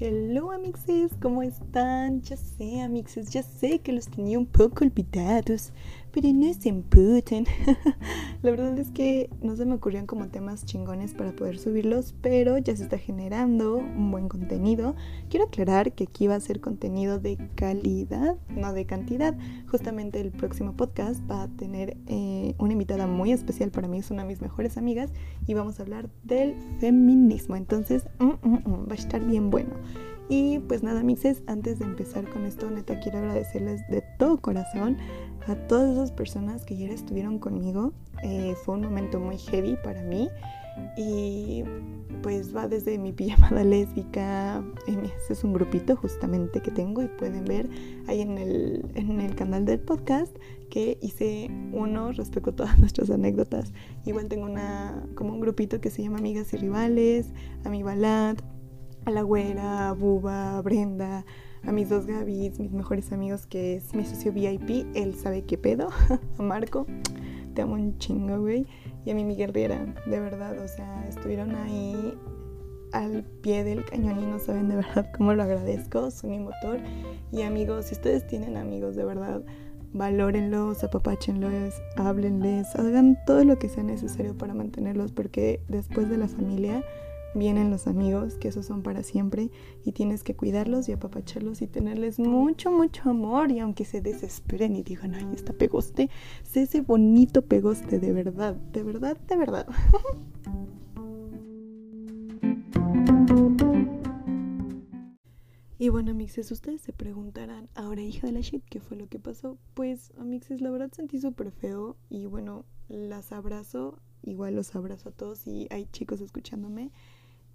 Hello amixes, ¿cómo están? Ya sé amixes, ya sé que los tenía un poco olvidados, pero no la verdad es que no se me ocurrían como temas chingones para poder subirlos, pero ya se está generando un buen contenido. Quiero aclarar que aquí va a ser contenido de calidad, no de cantidad. Justamente el próximo podcast va a tener eh, una invitada muy especial para mí, es una de mis mejores amigas, y vamos a hablar del feminismo. Entonces, mm, mm, mm, va a estar bien bueno. Y pues nada, mixes, antes de empezar con esto, neta, quiero agradecerles de todo corazón a todas esas personas que ayer estuvieron conmigo. Eh, fue un momento muy heavy para mí. Y pues va desde mi pijamada lésbica, ese es un grupito justamente que tengo y pueden ver ahí en el, en el canal del podcast que hice uno respecto a todas nuestras anécdotas. Igual tengo una, como un grupito que se llama Amigas y Rivales, a mi güera, Buba, Brenda, a mis dos Gabis, mis mejores amigos, que es mi socio VIP, él sabe qué pedo, a Marco, te amo un chingo, güey, y a mi Miguel Riera, de verdad, o sea, estuvieron ahí al pie del cañón y no saben de verdad cómo lo agradezco, son mi motor. Y amigos, si ustedes tienen amigos, de verdad, valórenlos, apapáchenlos, háblenles, hagan todo lo que sea necesario para mantenerlos, porque después de la familia vienen los amigos, que esos son para siempre, y tienes que cuidarlos y apapacharlos y tenerles mucho, mucho amor. Y aunque se desesperen y digan, ay, está pegoste, sé ese bonito pegoste, de verdad, de verdad, de verdad. Y bueno, amixes, ustedes se preguntarán, ahora hija de la shit, ¿qué fue lo que pasó? Pues, amixes, la verdad sentí súper feo y bueno, las abrazo, igual los abrazo a todos y hay chicos escuchándome.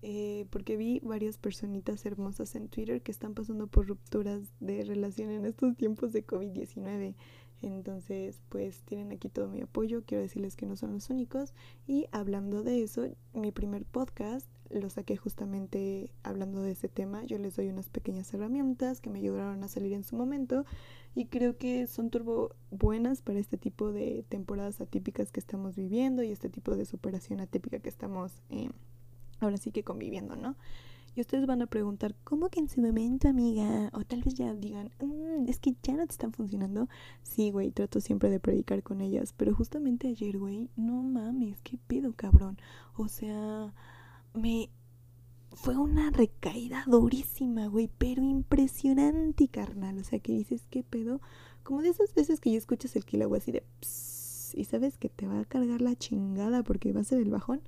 Eh, porque vi varias personitas hermosas en Twitter que están pasando por rupturas de relación en estos tiempos de COVID-19. Entonces, pues tienen aquí todo mi apoyo. Quiero decirles que no son los únicos. Y hablando de eso, mi primer podcast lo saqué justamente hablando de ese tema. Yo les doy unas pequeñas herramientas que me ayudaron a salir en su momento. Y creo que son turbo buenas para este tipo de temporadas atípicas que estamos viviendo y este tipo de superación atípica que estamos eh, ahora sí que conviviendo, ¿no? Y ustedes van a preguntar, ¿cómo que en su momento, amiga? O tal vez ya digan, mm, es que ya no te están funcionando. Sí, güey, trato siempre de predicar con ellas. Pero justamente ayer, güey, no mames, ¿qué pedo, cabrón? O sea, me... Fue una recaída durísima, güey, pero impresionante, carnal. O sea, que dices, ¿qué pedo? Como de esas veces que ya escuchas el kilo así de... y sabes que te va a cargar la chingada porque va a ser el bajón.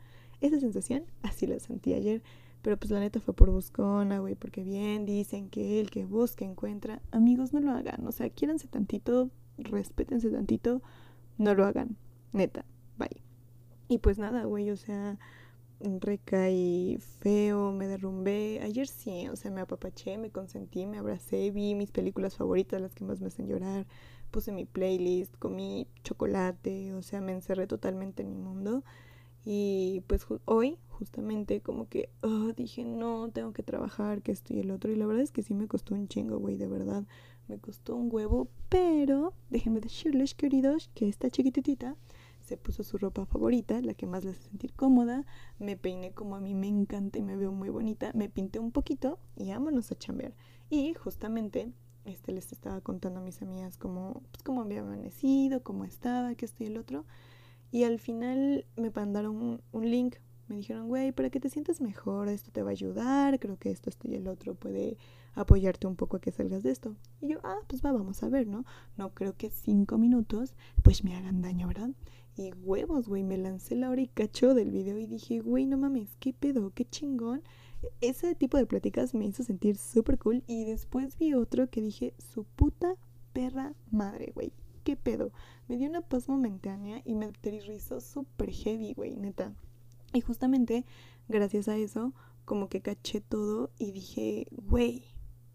Esa sensación, así la sentí ayer. Pero pues la neta fue por buscona, güey, porque bien dicen que el que busca encuentra. Amigos, no lo hagan. O sea, quiéranse tantito, respétense tantito, no lo hagan. Neta, bye. Y pues nada, güey, o sea, recaí feo, me derrumbé. Ayer sí, o sea, me apapaché, me consentí, me abracé, vi mis películas favoritas, las que más me hacen llorar. Puse mi playlist, comí chocolate, o sea, me encerré totalmente en mi mundo. Y pues hoy justamente como que oh, dije, no, tengo que trabajar, que esto y el otro. Y la verdad es que sí me costó un chingo, güey, de verdad. Me costó un huevo, pero déjenme decirles, queridos, que esta chiquitita se puso su ropa favorita, la que más le hace sentir cómoda. Me peiné como a mí me encanta y me veo muy bonita. Me pinté un poquito y vámonos a chambear. Y justamente este les estaba contando a mis amigas cómo, pues, cómo había amanecido, cómo estaba, que esto y el otro. Y al final me mandaron un, link. Me dijeron, güey, para que te sientas mejor, esto te va a ayudar, creo que esto, esto y el otro puede apoyarte un poco a que salgas de esto. Y yo, ah, pues va, vamos a ver, ¿no? No creo que cinco minutos pues me hagan daño, ¿verdad? Y huevos, güey, me lancé la hora y del video y dije, güey, no mames, qué pedo, qué chingón. Ese tipo de pláticas me hizo sentir súper cool y después vi otro que dije, su puta perra madre, güey qué pedo. Me dio una paz momentánea y me aterrizó súper heavy, güey, neta. Y justamente gracias a eso, como que caché todo y dije, güey,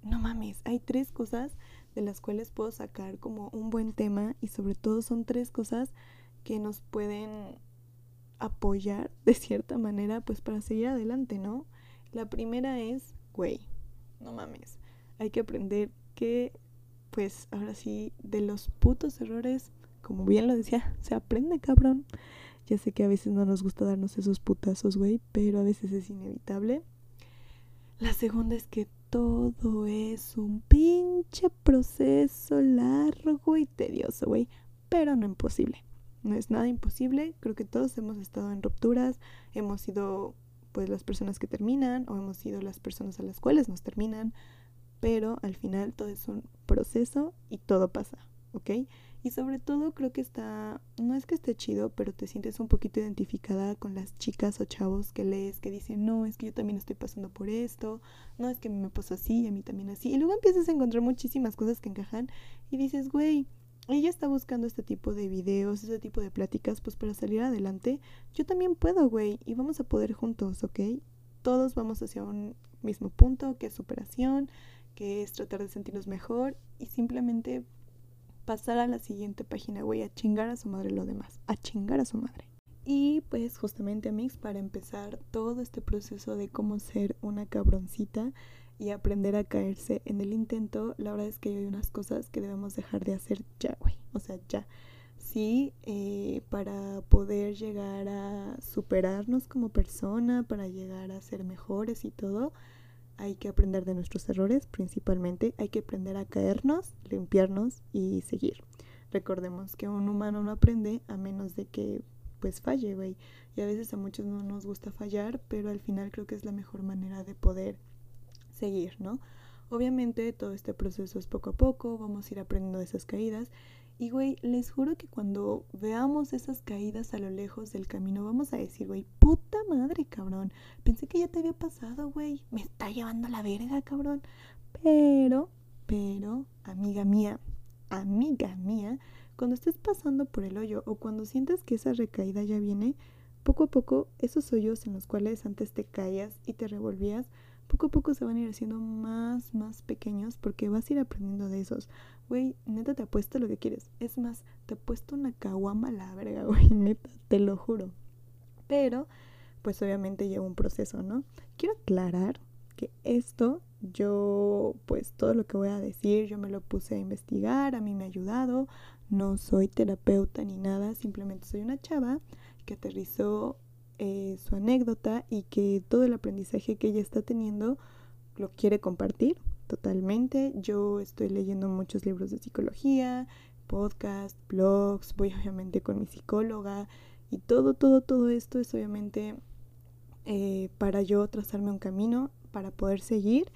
no mames, hay tres cosas de las cuales puedo sacar como un buen tema y sobre todo son tres cosas que nos pueden apoyar de cierta manera pues para seguir adelante, ¿no? La primera es, güey, no mames, hay que aprender que pues ahora sí, de los putos errores, como bien lo decía, se aprende, cabrón. Ya sé que a veces no nos gusta darnos esos putazos, güey, pero a veces es inevitable. La segunda es que todo es un pinche proceso largo y tedioso, güey, pero no imposible. No es nada imposible, creo que todos hemos estado en rupturas, hemos sido pues las personas que terminan o hemos sido las personas a las cuales nos terminan, pero al final todo es un proceso y todo pasa, ¿ok? Y sobre todo creo que está, no es que esté chido, pero te sientes un poquito identificada con las chicas o chavos que lees que dicen, no, es que yo también estoy pasando por esto, no, es que me pasó así y a mí también así. Y luego empiezas a encontrar muchísimas cosas que encajan y dices, güey, ella está buscando este tipo de videos, este tipo de pláticas, pues para salir adelante, yo también puedo, güey, y vamos a poder juntos, ¿ok? Todos vamos hacia un mismo punto, que es superación, que es tratar de sentirnos mejor y simplemente pasar a la siguiente página, güey, a chingar a su madre lo demás, a chingar a su madre. Y pues justamente, amigos, para empezar todo este proceso de cómo ser una cabroncita y aprender a caerse en el intento, la verdad es que hay unas cosas que debemos dejar de hacer ya, güey. O sea, ya. Sí, eh, para poder llegar a superarnos como persona, para llegar a ser mejores y todo, hay que aprender de nuestros errores, principalmente hay que aprender a caernos, limpiarnos y seguir. Recordemos que un humano no aprende a menos de que pues falle, güey. Y a veces a muchos no nos gusta fallar, pero al final creo que es la mejor manera de poder seguir, ¿no? Obviamente todo este proceso es poco a poco, vamos a ir aprendiendo de esas caídas y, güey, les juro que cuando veamos esas caídas a lo lejos del camino, vamos a decir, güey, puta madre, cabrón. Pensé que ya te había pasado, güey. Me está llevando la verga, cabrón. Pero, pero, amiga mía, amiga mía, cuando estés pasando por el hoyo o cuando sientas que esa recaída ya viene, poco a poco esos hoyos en los cuales antes te caías y te revolvías, poco a poco se van a ir haciendo más, más pequeños porque vas a ir aprendiendo de esos. Güey, neta te apuesto lo que quieres. Es más, te apuesto una caguama la verga, güey, neta, te lo juro. Pero, pues obviamente lleva un proceso, ¿no? Quiero aclarar que esto, yo, pues todo lo que voy a decir, yo me lo puse a investigar, a mí me ha ayudado. No soy terapeuta ni nada, simplemente soy una chava que aterrizó eh, su anécdota y que todo el aprendizaje que ella está teniendo lo quiere compartir totalmente. Yo estoy leyendo muchos libros de psicología, podcast, blogs, voy obviamente con mi psicóloga y todo, todo, todo esto es obviamente eh, para yo trazarme un camino, para poder seguir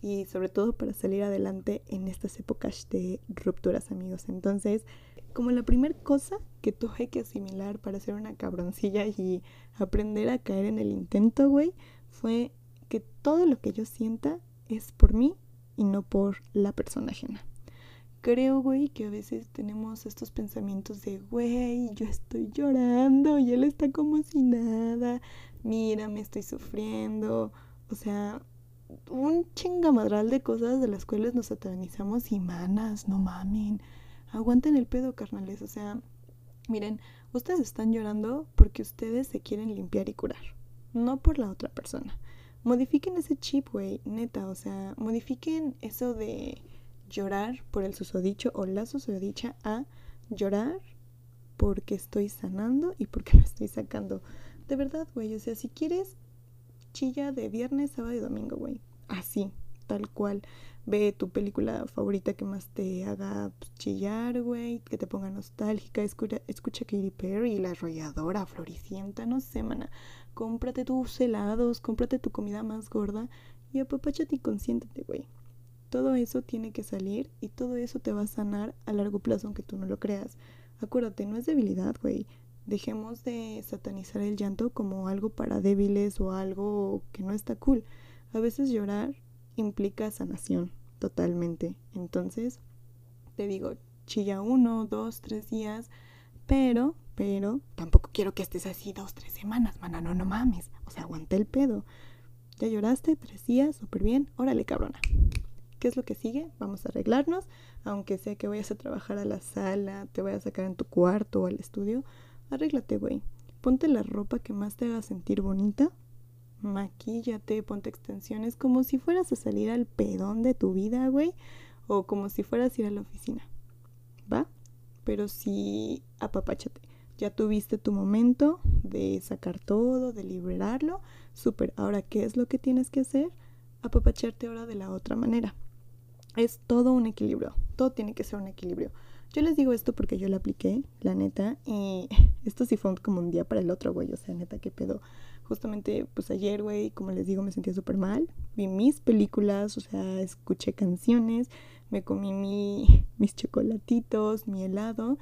y sobre todo para salir adelante en estas épocas de rupturas amigos. Entonces, como la primera cosa que tuve que asimilar para ser una cabroncilla y aprender a caer en el intento, güey, fue que todo lo que yo sienta es por mí y no por la persona ajena. Creo, güey, que a veces tenemos estos pensamientos de, güey, yo estoy llorando y él está como si nada, mira, me estoy sufriendo. O sea, un chingamadral de cosas de las cuales nos satanizamos y manas, no mamen aguanten el pedo, carnales. O sea, miren, ustedes están llorando porque ustedes se quieren limpiar y curar, no por la otra persona. Modifiquen ese chip, güey, neta. O sea, modifiquen eso de llorar por el susodicho o la susodicha a llorar porque estoy sanando y porque lo estoy sacando. De verdad, güey. O sea, si quieres, chilla de viernes, sábado y domingo, güey. Así, tal cual ve tu película favorita que más te haga pues, chillar, güey, que te ponga nostálgica, escucha, escucha Katy Perry, la arrolladora, floricienta, no sé, mana. Cómprate tus helados, cómprate tu comida más gorda y apapáchate y consiéntate, güey. Todo eso tiene que salir y todo eso te va a sanar a largo plazo aunque tú no lo creas. Acuérdate, no es debilidad, güey. Dejemos de satanizar el llanto como algo para débiles o algo que no está cool. A veces llorar implica sanación totalmente. Entonces, te digo, chilla uno, dos, tres días, pero, pero, tampoco quiero que estés así dos, tres semanas, mana, no, no mames. O sea, aguanta el pedo. Ya lloraste tres días, súper bien, órale, cabrona. ¿Qué es lo que sigue? Vamos a arreglarnos, aunque sea que vayas a trabajar a la sala, te vayas a sacar en tu cuarto o al estudio, arréglate, güey. Ponte la ropa que más te haga sentir bonita maquíllate, ponte extensiones, como si fueras a salir al pedón de tu vida, güey, o como si fueras a ir a la oficina, ¿va? Pero sí, apapáchate. Ya tuviste tu momento de sacar todo, de liberarlo. Súper. Ahora, ¿qué es lo que tienes que hacer? apapacharte ahora de la otra manera. Es todo un equilibrio, todo tiene que ser un equilibrio. Yo les digo esto porque yo lo apliqué, la neta, y esto sí fue como un día para el otro, güey, o sea, neta, qué pedo. Justamente, pues ayer, güey, como les digo, me sentía súper mal. Vi mis películas, o sea, escuché canciones, me comí mi, mis chocolatitos, mi helado,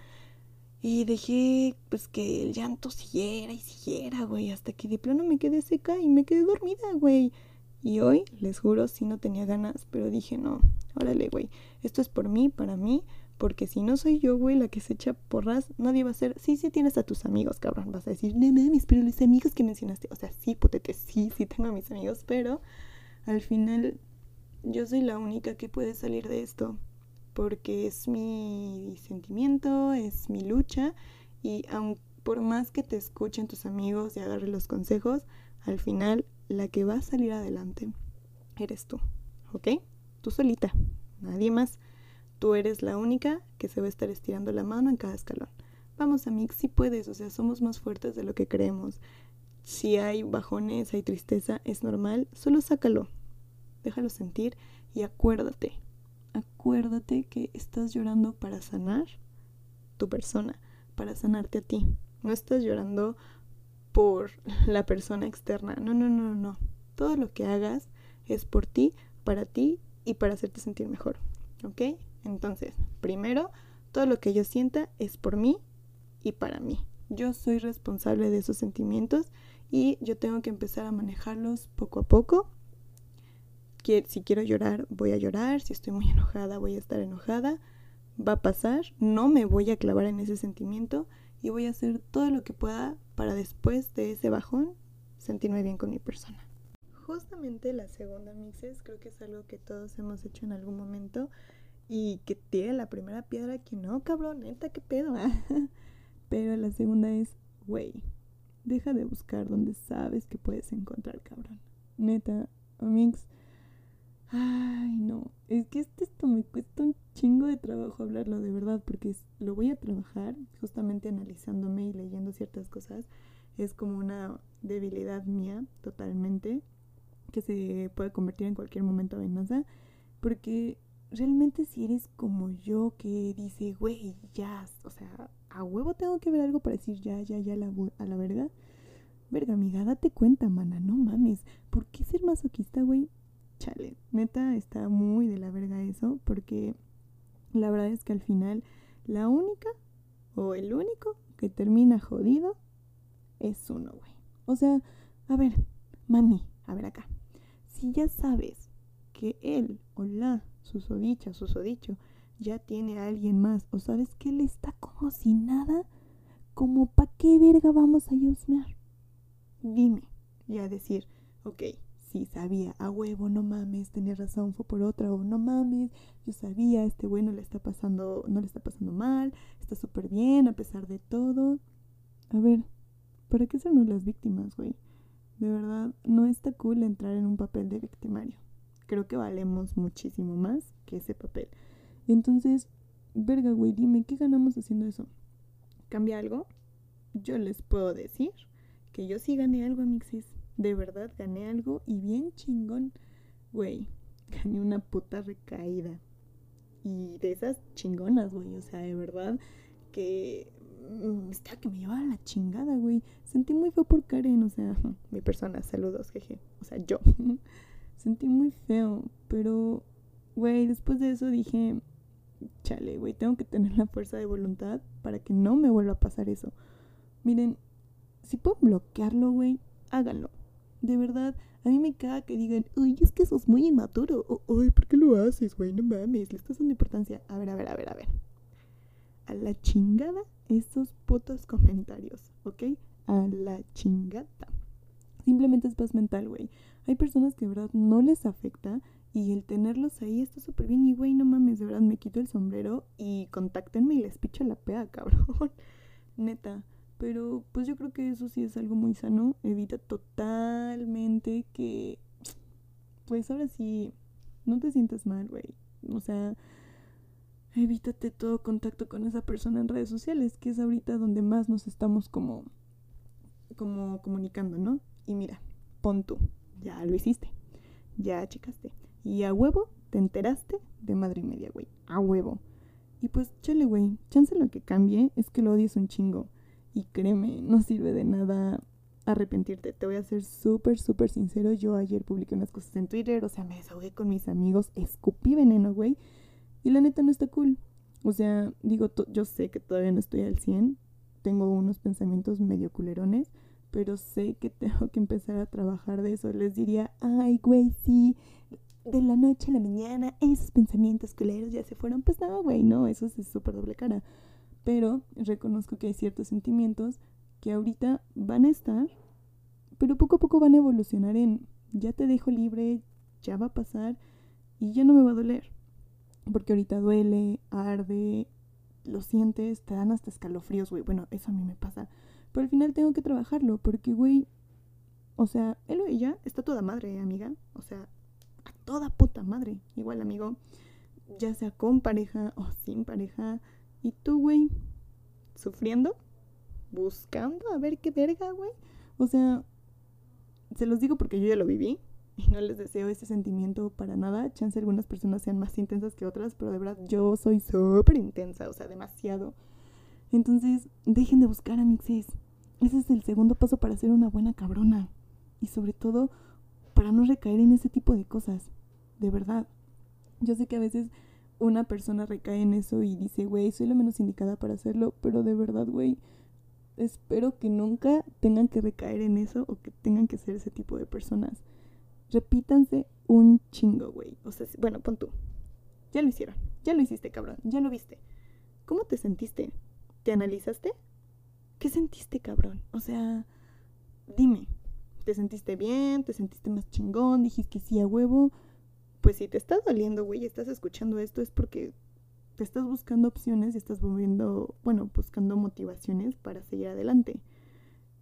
y dejé, pues, que el llanto siguiera y siguiera, güey, hasta que de plano me quedé seca y me quedé dormida, güey. Y hoy, les juro, sí no tenía ganas, pero dije, no, órale, güey, esto es por mí, para mí, porque si no soy yo, güey, la que se echa porras, nadie va a ser. Sí, sí tienes a tus amigos, cabrón. Vas a decir, no mames, pero los amigos que mencionaste. O sea, sí, putete, sí, sí tengo a mis amigos, pero al final yo soy la única que puede salir de esto. Porque es mi sentimiento, es mi lucha. Y aun por más que te escuchen tus amigos y agarren los consejos, al final la que va a salir adelante eres tú. ¿Ok? Tú solita, nadie más. Tú eres la única que se va a estar estirando la mano en cada escalón. Vamos, Amix, si puedes, o sea, somos más fuertes de lo que creemos. Si hay bajones, hay tristeza, es normal, solo sácalo. Déjalo sentir y acuérdate, acuérdate que estás llorando para sanar tu persona, para sanarte a ti. No estás llorando por la persona externa. No, no, no, no. Todo lo que hagas es por ti, para ti y para hacerte sentir mejor. ¿Ok? Entonces, primero, todo lo que yo sienta es por mí y para mí. Yo soy responsable de esos sentimientos y yo tengo que empezar a manejarlos poco a poco. Si quiero llorar, voy a llorar. Si estoy muy enojada, voy a estar enojada. Va a pasar. No me voy a clavar en ese sentimiento y voy a hacer todo lo que pueda para después de ese bajón sentirme bien con mi persona. Justamente la segunda mixes creo que es algo que todos hemos hecho en algún momento y que tire la primera piedra que no, cabrón, neta, qué pedo. Pero la segunda es, güey, deja de buscar donde sabes que puedes encontrar, cabrón. Neta, Amix. Ay, no. Es que este, esto me cuesta un chingo de trabajo hablarlo de verdad, porque lo voy a trabajar justamente analizándome y leyendo ciertas cosas. Es como una debilidad mía, totalmente, que se puede convertir en cualquier momento amenaza, porque realmente si eres como yo que dice, güey, ya, o sea, a huevo tengo que ver algo para decir ya, ya, ya la, a la verga. Verga, amiga, date cuenta, mana, no mames. ¿Por qué ser masoquista, güey? Chale, neta, está muy de la verga eso, porque la verdad es que al final la única o el único que termina jodido es uno, güey. O sea, a ver, mami, a ver acá. Si ya sabes que él o la susodicha, susodicho, ya tiene a alguien más, o sabes que él está como si nada, como pa' qué verga vamos a yosmear. Dime, ya decir, ok, sí sabía, a huevo, no mames, tenía razón, fue por otra, o no mames, yo sabía, este güey no le está pasando, no le está pasando mal, está súper bien a pesar de todo. A ver, ¿para qué sernos las víctimas, güey? De verdad, no está cool entrar en un papel de victimario creo que valemos muchísimo más que ese papel. Entonces, verga, güey, dime, ¿qué ganamos haciendo eso? ¿Cambia algo? Yo les puedo decir que yo sí gané algo, Amixis. De verdad, gané algo y bien chingón. Güey, gané una puta recaída. Y de esas chingonas, güey. O sea, de verdad que mm, estaba que me llevaba la chingada, güey. Sentí muy feo por Karen, o sea, mi persona, saludos, jeje. O sea, yo. Sentí muy feo, pero, güey, después de eso dije, chale, güey, tengo que tener la fuerza de voluntad para que no me vuelva a pasar eso. Miren, si puedo bloquearlo, güey, háganlo. De verdad, a mí me caga que digan, uy, es que sos muy inmaturo. O, uy, ¿por qué lo haces, güey? No mames, le estás dando importancia. A ver, a ver, a ver, a ver. A la chingada esos putos comentarios, ¿ok? A la chingada. Simplemente es paz mental, güey. Hay personas que de verdad no les afecta y el tenerlos ahí está súper bien. Y güey, no mames, de verdad me quito el sombrero y contáctenme y les picho la pea, cabrón. Neta. Pero pues yo creo que eso sí es algo muy sano. Evita totalmente que, pues ahora sí, no te sientas mal, güey. O sea, evítate todo contacto con esa persona en redes sociales, que es ahorita donde más nos estamos como, como comunicando, ¿no? Y mira, pon tú, ya lo hiciste. ya checaste. Y a huevo te enteraste de madre y media, güey. A huevo. Y pues, chale, güey. Chance lo que cambie es que lo odies un chingo. Y créeme, no sirve de nada arrepentirte. Te voy a ser súper, súper sincero. Yo ayer publiqué unas cosas en Twitter, o sea, me desahogué con mis amigos, escupí veneno, güey. Y la neta no está cool. O sea, digo, yo sé que todavía no estoy al 100. Tengo unos pensamientos medio culerones, pero sé que tengo que empezar a trabajar de eso. Les diría, ay, güey, sí, de la noche a la mañana, esos pensamientos culeros ya se fueron. Pues no, güey, no, eso es súper doble cara. Pero reconozco que hay ciertos sentimientos que ahorita van a estar, pero poco a poco van a evolucionar en ya te dejo libre, ya va a pasar y ya no me va a doler. Porque ahorita duele, arde, lo sientes, te dan hasta escalofríos, güey. Bueno, eso a mí me pasa. Pero al final tengo que trabajarlo porque, güey, o sea, él o ella está toda madre, amiga. O sea, a toda puta madre. Igual, amigo, ya sea con pareja o sin pareja. Y tú, güey, sufriendo buscando a ver qué verga, güey. O sea, se los digo porque yo ya lo viví y no les deseo ese sentimiento para nada. Chance algunas personas sean más intensas que otras, pero de verdad yo soy súper intensa, o sea, demasiado. Entonces, dejen de buscar a mixes. Ese es el segundo paso para ser una buena cabrona. Y sobre todo, para no recaer en ese tipo de cosas. De verdad. Yo sé que a veces una persona recae en eso y dice, güey, soy la menos indicada para hacerlo, pero de verdad, güey, espero que nunca tengan que recaer en eso o que tengan que ser ese tipo de personas. Repítanse un chingo, güey. O sea, bueno, pon tú. Ya lo hicieron. Ya lo hiciste, cabrón. Ya lo viste. ¿Cómo te sentiste? ¿Te analizaste? ¿Qué sentiste, cabrón? O sea, dime. ¿Te sentiste bien? ¿Te sentiste más chingón? ¿Dijiste que sí a huevo? Pues si te estás doliendo, güey, estás escuchando esto es porque te estás buscando opciones y estás moviendo, bueno, buscando motivaciones para seguir adelante.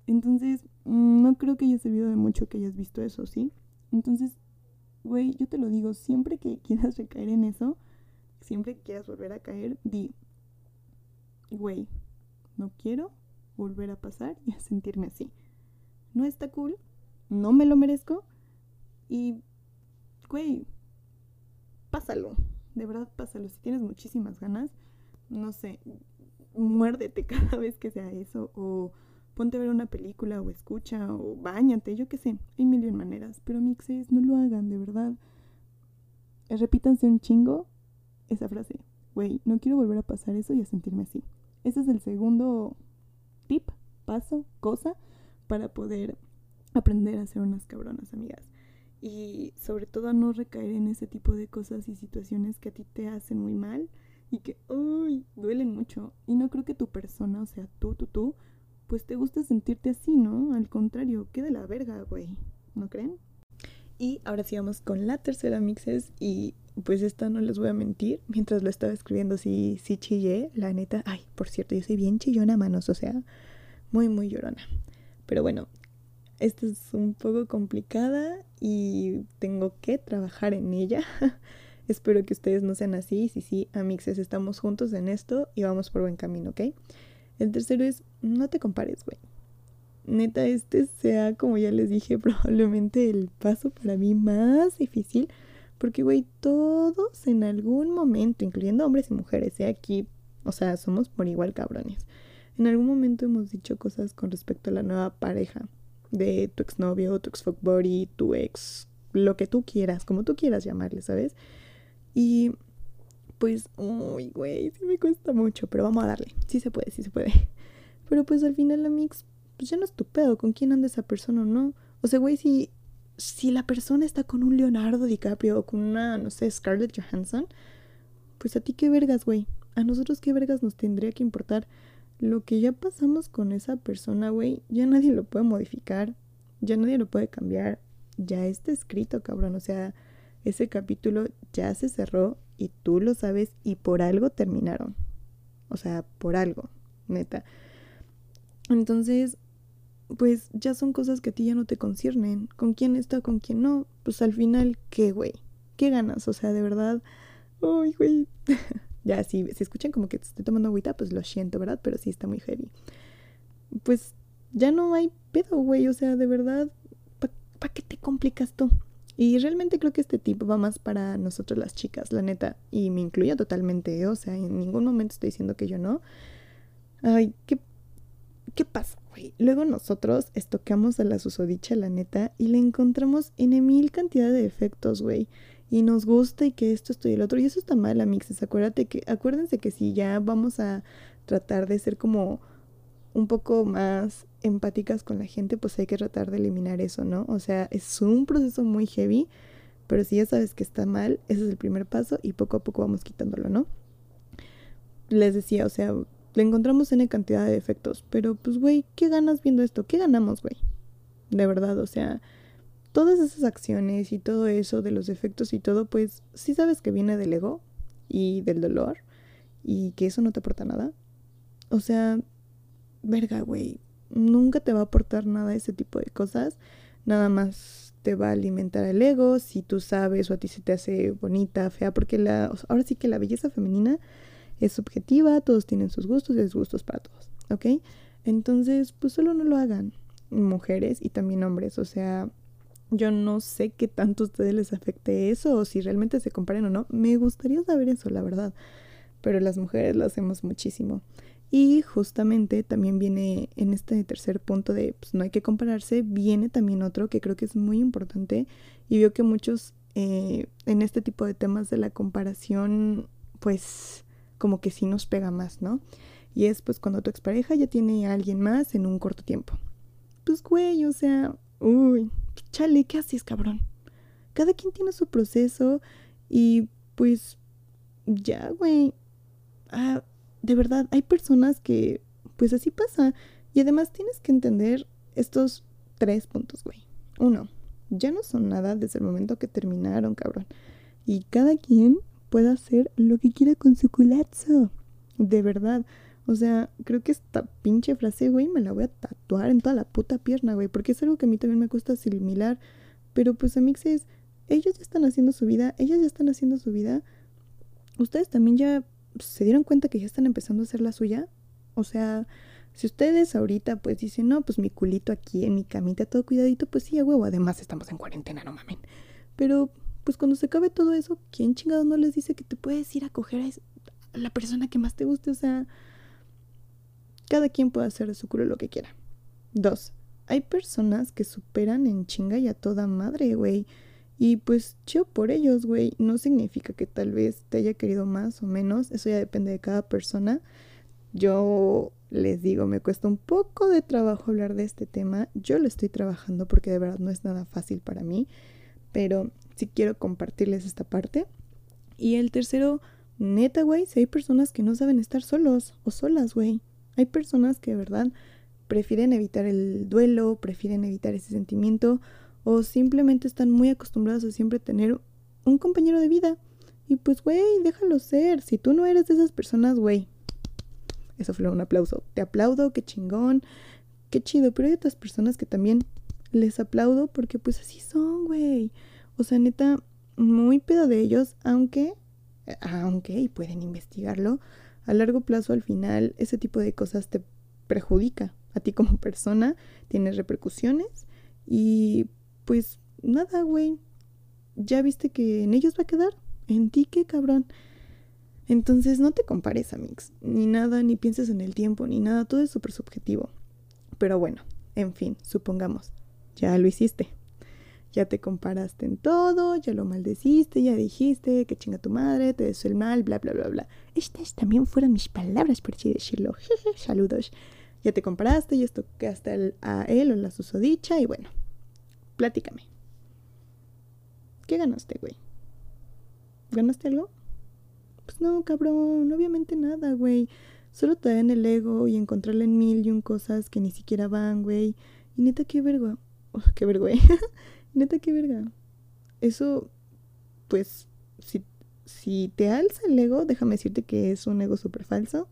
Entonces, mm, no creo que haya servido de mucho que hayas visto eso, ¿sí? Entonces, güey, yo te lo digo, siempre que quieras recaer en eso, siempre que quieras volver a caer, di, güey, no quiero volver a pasar y a sentirme así. No está cool, no me lo merezco y, güey, pásalo de verdad pásalo. Si tienes muchísimas ganas, no sé, muérdete cada vez que sea eso, o ponte a ver una película, o escucha, o bañate, yo qué sé, hay mil maneras. Pero mixes, no lo hagan, de verdad. Repítanse un chingo esa frase. Güey, no quiero volver a pasar eso y a sentirme así. Ese es el segundo paso, cosa para poder aprender a ser unas cabronas, amigas y sobre todo no recaer en ese tipo de cosas y situaciones que a ti te hacen muy mal y que, uy, duelen mucho. Y no creo que tu persona, o sea, tú, tú, tú, pues te guste sentirte así, ¿no? Al contrario, qué de la verga, güey. ¿No creen? Y ahora sí con la tercera mixes y pues esta no les voy a mentir, mientras lo estaba escribiendo sí, sí chillé, la neta. Ay, por cierto, yo soy bien chillona manos, o sea, muy, muy llorona. Pero bueno, esta es un poco complicada y tengo que trabajar en ella. Espero que ustedes no sean así. Sí, sí, amixes, estamos juntos en esto y vamos por buen camino, ¿ok? El tercero es, no te compares, güey. Neta, este sea, como ya les dije, probablemente el paso para mí más difícil. Porque, güey, todos en algún momento, incluyendo hombres y mujeres, ¿eh? aquí, o sea, somos por igual cabrones. En algún momento hemos dicho cosas con respecto a la nueva pareja de tu exnovio, tu ex body, tu ex, lo que tú quieras, como tú quieras llamarle, ¿sabes? Y pues, uy, güey, sí me cuesta mucho, pero vamos a darle. Sí se puede, sí se puede. Pero pues al final la mix, pues ya no es tu pedo con quién anda esa persona o no. O sea, güey, si, si la persona está con un Leonardo DiCaprio o con una, no sé, Scarlett Johansson, pues a ti qué vergas, güey. A nosotros qué vergas nos tendría que importar lo que ya pasamos con esa persona, güey, ya nadie lo puede modificar, ya nadie lo puede cambiar, ya está escrito, cabrón, o sea, ese capítulo ya se cerró y tú lo sabes y por algo terminaron. O sea, por algo, neta. Entonces, pues ya son cosas que a ti ya no te conciernen. ¿Con quién está, con quién no? Pues al final, ¿qué, güey? ¿Qué ganas? O sea, de verdad. Uy, güey. Ya, si, si escuchan como que estoy tomando agüita, pues lo siento, ¿verdad? Pero sí está muy heavy. Pues ya no hay pedo, güey. O sea, de verdad, ¿para qué te complicas tú? Y realmente creo que este tipo va más para nosotros las chicas, la neta. Y me incluye totalmente, ¿eh? o sea, en ningún momento estoy diciendo que yo no. Ay, ¿qué, qué pasa, güey? Luego nosotros estoqueamos a la susodicha, la neta, y le encontramos en mil cantidad de defectos, güey. Y nos gusta y que esto, esto y el otro. Y eso está mal, amixes. Acuérdate que, acuérdense que si ya vamos a tratar de ser como un poco más empáticas con la gente, pues hay que tratar de eliminar eso, ¿no? O sea, es un proceso muy heavy, pero si ya sabes que está mal, ese es el primer paso y poco a poco vamos quitándolo, ¿no? Les decía, o sea, le encontramos en cantidad de defectos, pero pues, güey, ¿qué ganas viendo esto? ¿Qué ganamos, güey? De verdad, o sea, todas esas acciones y todo eso de los defectos y todo, pues sí sabes que viene del ego y del dolor y que eso no te aporta nada. O sea, verga, güey, nunca te va a aportar nada ese tipo de cosas. Nada más te va a alimentar el ego si tú sabes o a ti se te hace bonita, fea, porque la, ahora sí que la belleza femenina es subjetiva, todos tienen sus gustos y disgustos para todos, ¿ok? Entonces, pues solo no lo hagan, mujeres y también hombres, o sea, yo no sé qué tanto a ustedes les afecte eso o si realmente se comparen o no, me gustaría saber eso, la verdad, pero las mujeres lo hacemos muchísimo. Y justamente también viene en este tercer punto de pues, no hay que compararse, viene también otro que creo que es muy importante y veo que muchos eh, en este tipo de temas de la comparación pues como que sí nos pega más, ¿no? Y es pues cuando tu expareja ya tiene a alguien más en un corto tiempo. Pues güey, o sea, uy, chale, ¿qué haces, cabrón? Cada quien tiene su proceso y pues ya, güey. Ah, de verdad, hay personas que, pues así pasa. Y además tienes que entender estos tres puntos, güey. Uno, ya no son nada desde el momento que terminaron, cabrón. Y cada quien puede hacer lo que quiera con su culazo. De verdad. O sea, creo que esta pinche frase, güey, me la voy a tatuar en toda la puta pierna, güey. Porque es algo que a mí también me cuesta asimilar. Pero pues, amixes, ellos ya están haciendo su vida. Ellas ya están haciendo su vida. Ustedes también ya se dieron cuenta que ya están empezando a hacer la suya. O sea, si ustedes ahorita pues dicen, no, pues mi culito aquí en mi camita, todo cuidadito, pues sí, a huevo. Además estamos en cuarentena, no mamen. Pero pues cuando se acabe todo eso, ¿quién chingado no les dice que te puedes ir a coger a, la persona que más te guste? O sea, cada quien puede hacer de su culo lo que quiera. Dos, hay personas que superan en chinga y a toda madre, güey. Y pues chido por ellos, güey. No significa que tal vez te haya querido más o menos. Eso ya depende de cada persona. Yo les digo, me cuesta un poco de trabajo hablar de este tema. Yo lo estoy trabajando porque de verdad no es nada fácil para mí. Pero sí quiero compartirles esta parte. Y el tercero, neta, güey, si hay personas que no saben estar solos o solas, güey. Hay personas que de verdad prefieren evitar el duelo, prefieren evitar ese sentimiento o simplemente están muy acostumbrados a siempre tener un compañero de vida. Y pues, güey, déjalo ser. Si tú no eres de esas personas, güey. Eso fue un aplauso. Te aplaudo, qué chingón, qué chido. Pero hay otras personas que también les aplaudo porque pues así son, güey. O sea, neta, muy pedo de ellos, aunque, aunque, y pueden investigarlo, a largo plazo al final ese tipo de cosas te perjudica a ti como persona, tienes repercusiones y pues nada, güey. Ya viste que en ellos va a quedar. En ti, qué cabrón. Entonces no te compares, Amix. Ni nada, ni pienses en el tiempo, ni nada. Todo es súper subjetivo. Pero bueno, en fin, supongamos. Ya lo hiciste. Ya te comparaste en todo, ya lo maldeciste, ya dijiste que chinga tu madre, te deseo el mal, bla, bla, bla, bla. Estas también fueron mis palabras, por así decirlo. Saludos. Ya te comparaste, ya tocaste a él o la susodicha y bueno, Platícame. ¿Qué ganaste, güey? ¿Ganaste algo? Pues no, cabrón, obviamente nada, güey. Solo te dan el ego y encontrarle en mil y un cosas que ni siquiera van, güey. Y neta, qué verga. Oh, qué güey. Neta, qué verga. Eso, pues, si, si te alza el ego, déjame decirte que es un ego súper falso.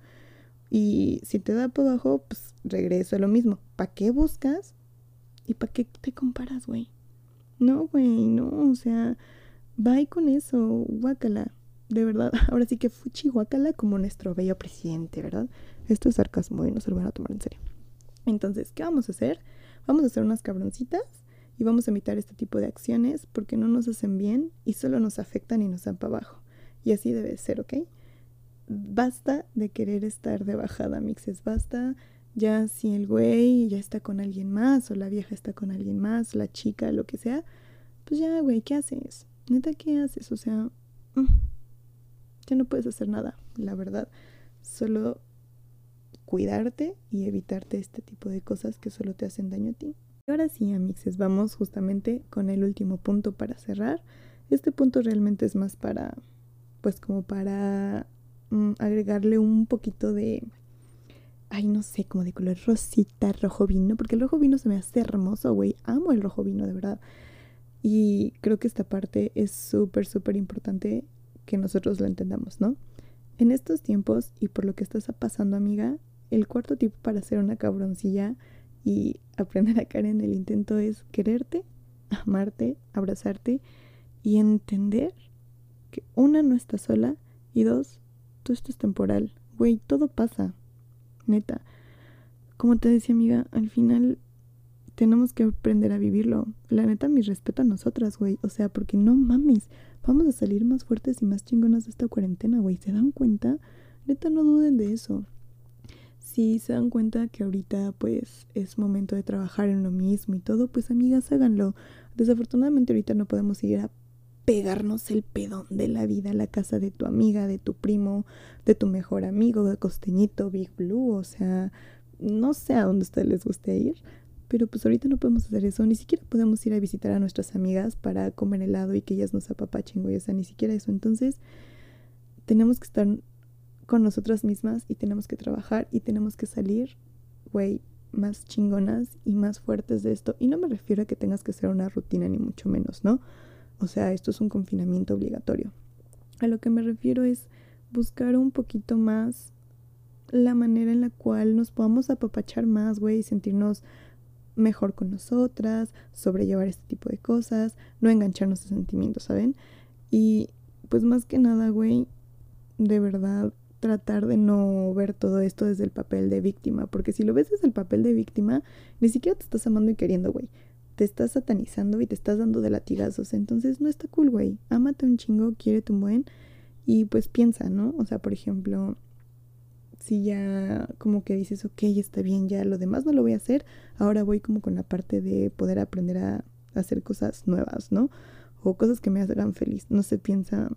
Y si te da por abajo, pues regreso a lo mismo. ¿Para qué buscas ¿Y para qué te comparas, güey? No, güey, no, o sea, bye con eso, guácala. De verdad, ahora sí que fuchi guácala como nuestro bello presidente, ¿verdad? Esto es sarcasmo y no se lo van a tomar en serio. Entonces, ¿qué vamos a hacer? Vamos a hacer unas cabroncitas y vamos a evitar este tipo de acciones porque no nos hacen bien y solo nos afectan y nos dan para abajo. Y así debe ser, ¿ok? Basta de querer estar de bajada, mixes, basta. Ya si el güey ya está con alguien más o la vieja está con alguien más, la chica, lo que sea, pues ya, güey, ¿qué haces? Neta, ¿qué haces? O sea, mm, ya no puedes hacer nada, la verdad. Solo cuidarte y evitarte este tipo de cosas que solo te hacen daño a ti. Ahora sí, amixes, vamos justamente con el último punto para cerrar. Este punto realmente es más para, pues como para mm, agregarle un poquito de, ay, no sé, como de color rosita, rojo vino, porque el rojo vino se me hace hermoso, güey. Amo el rojo vino, de verdad. Y creo que esta parte es súper, súper importante que nosotros lo entendamos, ¿no? En estos tiempos y por lo que estás pasando, amiga, el cuarto tipo para ser una cabroncilla y aprender a caer en el intento es quererte, amarte, abrazarte y entender que una no está sola y dos, todo esto es temporal. Güey, todo pasa. Neta. Como te decía amiga, al final tenemos que aprender a vivirlo. La neta, mi respeto a nosotras, güey. O sea, porque no mames. Vamos a salir más fuertes y más chingonas de esta cuarentena, güey. ¿Se dan cuenta? Neta, no duden de eso si se dan cuenta que ahorita pues es momento de trabajar en lo mismo y todo, pues amigas háganlo. Desafortunadamente ahorita no podemos ir a pegarnos el pedón de la vida a la casa de tu amiga, de tu primo, de tu mejor amigo, Costeñito, Big Blue, o sea, no sé a dónde a ustedes les guste ir, pero pues ahorita no podemos hacer eso, ni siquiera podemos ir a visitar a nuestras amigas para comer helado y que ellas nos apapachen, güey, o sea, ni siquiera eso. Entonces, tenemos que estar con nosotras mismas y tenemos que trabajar y tenemos que salir, güey, más chingonas y más fuertes de esto. Y no me refiero a que tengas que hacer una rutina ni mucho menos, ¿no? O sea, esto es un confinamiento obligatorio. A lo que me refiero es buscar un poquito más la manera en la cual nos podamos apapachar más, güey, y sentirnos mejor con nosotras, sobrellevar este tipo de cosas, no engancharnos a sentimientos, ¿saben? Y pues más que nada, güey, de verdad, tratar de no ver todo esto desde el papel de víctima, porque si lo ves desde el papel de víctima, ni siquiera te estás amando y queriendo, güey. Te estás satanizando y te estás dando de latigazos, entonces no está cool, güey. Ámate un chingo, quiérete un buen y pues piensa, ¿no? O sea, por ejemplo, si ya como que dices, ok, está bien, ya lo demás no lo voy a hacer, ahora voy como con la parte de poder aprender a hacer cosas nuevas, ¿no? O cosas que me hagan feliz. No se piensa,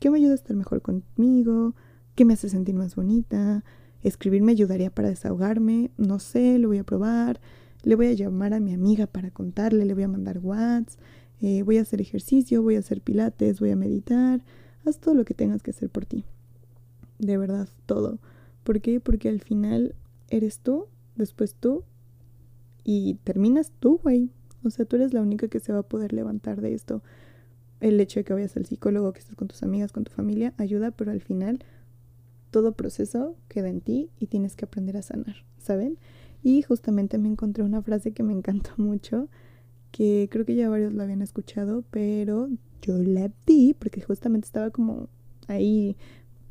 ¿qué me ayuda a estar mejor conmigo? ¿Qué me hace sentir más bonita? Escribir me ayudaría para desahogarme, no sé, lo voy a probar. Le voy a llamar a mi amiga para contarle, le voy a mandar WhatsApp, eh, voy a hacer ejercicio, voy a hacer pilates, voy a meditar. Haz todo lo que tengas que hacer por ti. De verdad, todo. ¿Por qué? Porque al final eres tú, después tú y terminas tú, güey. O sea, tú eres la única que se va a poder levantar de esto. El hecho de que vayas al psicólogo, que estés con tus amigas, con tu familia, ayuda, pero al final todo proceso queda en ti y tienes que aprender a sanar, ¿saben? Y justamente me encontré una frase que me encantó mucho, que creo que ya varios lo habían escuchado, pero yo la vi porque justamente estaba como ahí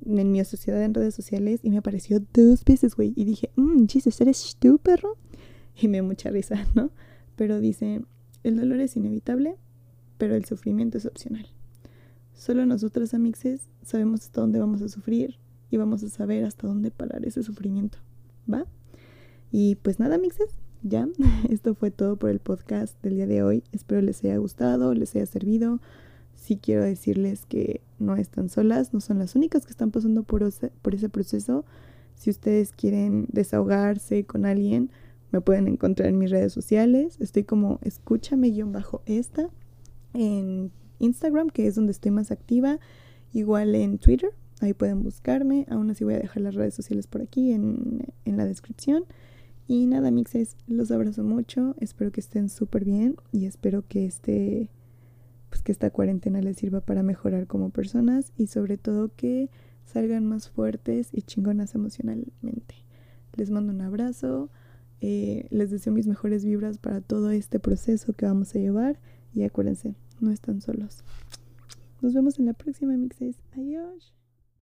en mi sociedad en redes sociales y me apareció dos veces, güey, y dije, mmm, Jesus, ¿eres tú, perro? Y me dio mucha risa, ¿no? Pero dice, el dolor es inevitable, pero el sufrimiento es opcional. Solo nosotras, amixes, sabemos hasta dónde vamos a sufrir y vamos a saber hasta dónde parar ese sufrimiento, ¿va? Y pues nada, mixes, ya, esto fue todo por el podcast del día de hoy. Espero les haya gustado, les haya servido. Sí quiero decirles que no están solas, no son las únicas que están pasando por ese, proceso. Si ustedes quieren desahogarse con alguien, me pueden encontrar en mis redes sociales. Estoy como escúchame-esta en Instagram, que es donde estoy más activa. Igual en Twitter, Ahí pueden buscarme. Aún así voy a dejar las redes sociales por aquí en, la descripción. Y nada, mixes, los abrazo mucho. Espero que estén súper bien y espero que este pues que esta cuarentena les sirva para mejorar como personas y sobre todo que salgan más fuertes y chingonas emocionalmente. Les mando un abrazo, eh, les deseo mis mejores vibras para todo este proceso que vamos a llevar y acuérdense, no están solos. Nos vemos en la próxima mixes. Adiós.